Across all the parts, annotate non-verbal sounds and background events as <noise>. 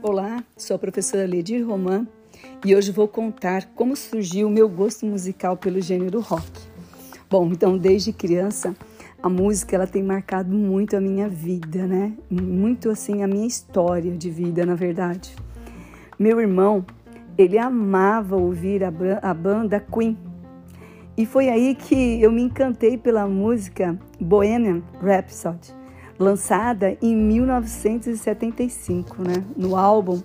Olá, sou a professora Ledir Roman e hoje vou contar como surgiu o meu gosto musical pelo gênero rock. Bom, então desde criança a música ela tem marcado muito a minha vida, né? Muito assim a minha história de vida, na verdade. Meu irmão, ele amava ouvir a, a banda Queen. E foi aí que eu me encantei pela música Bohemian Rhapsody lançada em 1975, né, no álbum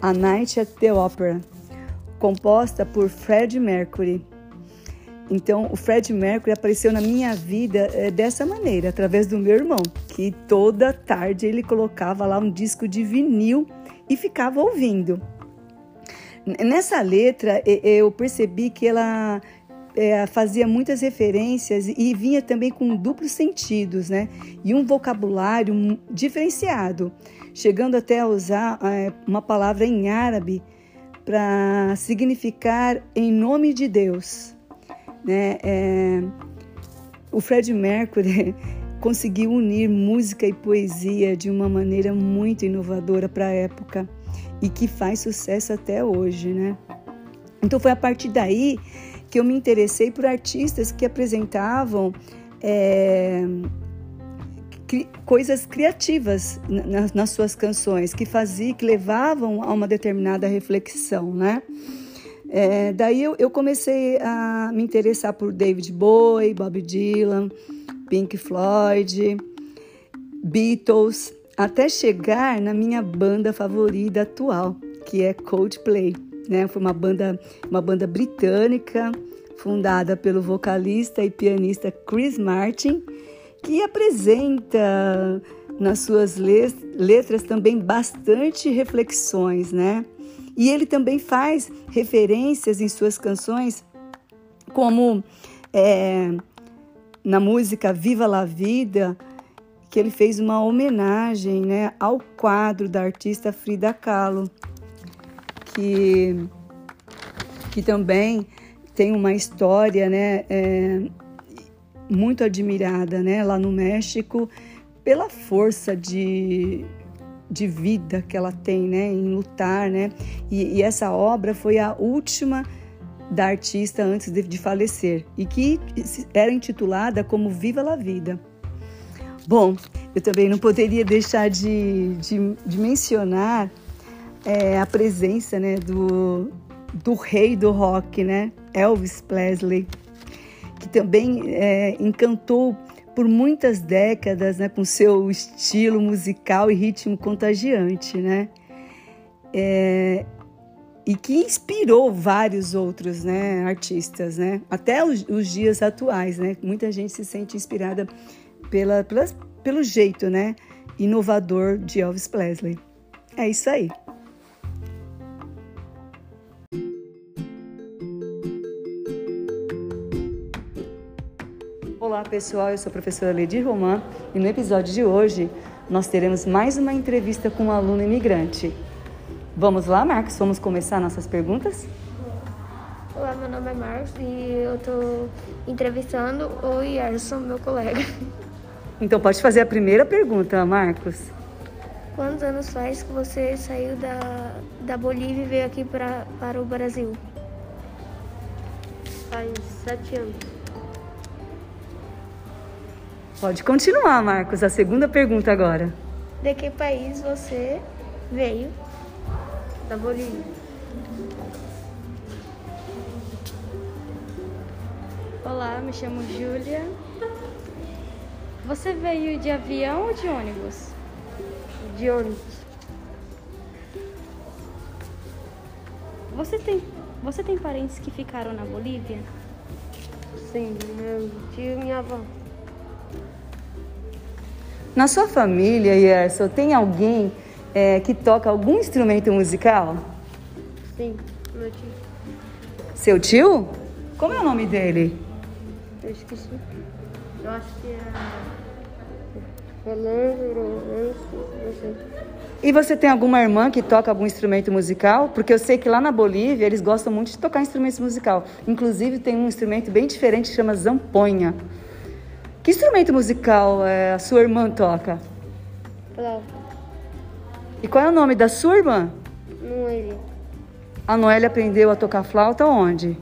A Night at the Opera, composta por Fred Mercury. Então, o Fred Mercury apareceu na minha vida é, dessa maneira, através do meu irmão, que toda tarde ele colocava lá um disco de vinil e ficava ouvindo. Nessa letra, eu percebi que ela é, fazia muitas referências e vinha também com duplos sentidos, né? E um vocabulário diferenciado, chegando até a usar é, uma palavra em árabe para significar em nome de Deus, né? É, o Fred Mercury <laughs> conseguiu unir música e poesia de uma maneira muito inovadora para a época e que faz sucesso até hoje, né? Então foi a partir daí que eu me interessei por artistas que apresentavam é, cri, coisas criativas nas, nas suas canções, que faziam, que levavam a uma determinada reflexão, né? É, daí eu, eu, comecei a me interessar por David Bowie, Bob Dylan, Pink Floyd, Beatles, até chegar na minha banda favorita atual, que é Coldplay né? Foi uma banda, uma banda britânica fundada pelo vocalista e pianista Chris Martin, que apresenta nas suas letras também bastante reflexões, né? E ele também faz referências em suas canções, como é, na música Viva la Vida, que ele fez uma homenagem né, ao quadro da artista Frida Kahlo que, que também tem uma história né, é, muito admirada né, lá no México pela força de, de vida que ela tem né, em lutar. Né? E, e essa obra foi a última da artista antes de, de, falecer e que era intitulada como Viva la Vida. Bom, eu também não poderia deixar de, de, de mencionar é, a presença né, do, do rei do rock, né, Elvis Presley, que também é, encantou por muitas décadas né, com seu estilo musical e ritmo contagiante, né? É, e que inspirou vários outros né, artistas, né? Até os, os, dias atuais, né? Muita gente se sente inspirada pela, pela, pelo jeito, né? Inovador de Elvis Presley. É isso aí. Olá pessoal, eu sou a professora Ledi Roman e no episódio de hoje nós teremos mais uma entrevista com um aluno imigrante. Vamos lá, Marcos? Vamos começar nossas perguntas? Olá, meu nome é Marcos e eu estou entrevistando o Yerson, meu colega. Então pode fazer a primeira pergunta, Marcos. Quantos anos faz que você saiu da, da Bolívia e veio aqui pra, para o Brasil? Faz sete anos. Pode continuar, Marcos. A segunda pergunta agora. De que país você veio? Da Bolívia. Olá, me chamo Júlia. Você veio de avião ou de ônibus? De ônibus. Você tem, você tem parentes que ficaram na Bolívia? Sim, meu tio e minha avó. Na sua família, Yerson, tem alguém é, que toca algum instrumento musical? Sim, meu tio. Seu tio? Como é o nome dele? Eu esqueci. Eu acho que é. Não sei. E você tem alguma irmã que toca algum instrumento musical? Porque eu sei que lá na Bolívia eles gostam muito de tocar instrumento musical. Inclusive tem um instrumento bem diferente que chama zamponha. Que instrumento musical é, a sua irmã toca? Flauta. E qual é o nome da sua irmã? Noelia. A Noélia aprendeu a tocar flauta onde?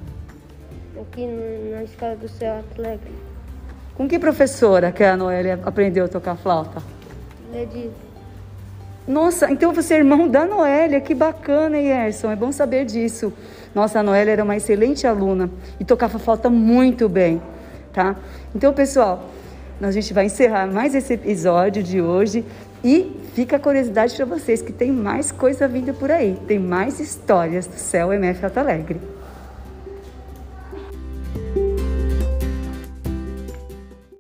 Aqui na escola do céu Alegre. Com que professora que a Noélia aprendeu a tocar flauta? Ledi. Nossa, então você é irmão da Noélia, que bacana, Yerson, é bom saber disso. Nossa, a Noélia era uma excelente aluna e tocava flauta muito bem, tá? Então, pessoal, a gente vai encerrar mais esse episódio de hoje e fica a curiosidade para vocês que tem mais coisa vindo por aí, tem mais histórias do Céu MF Alto Alegre.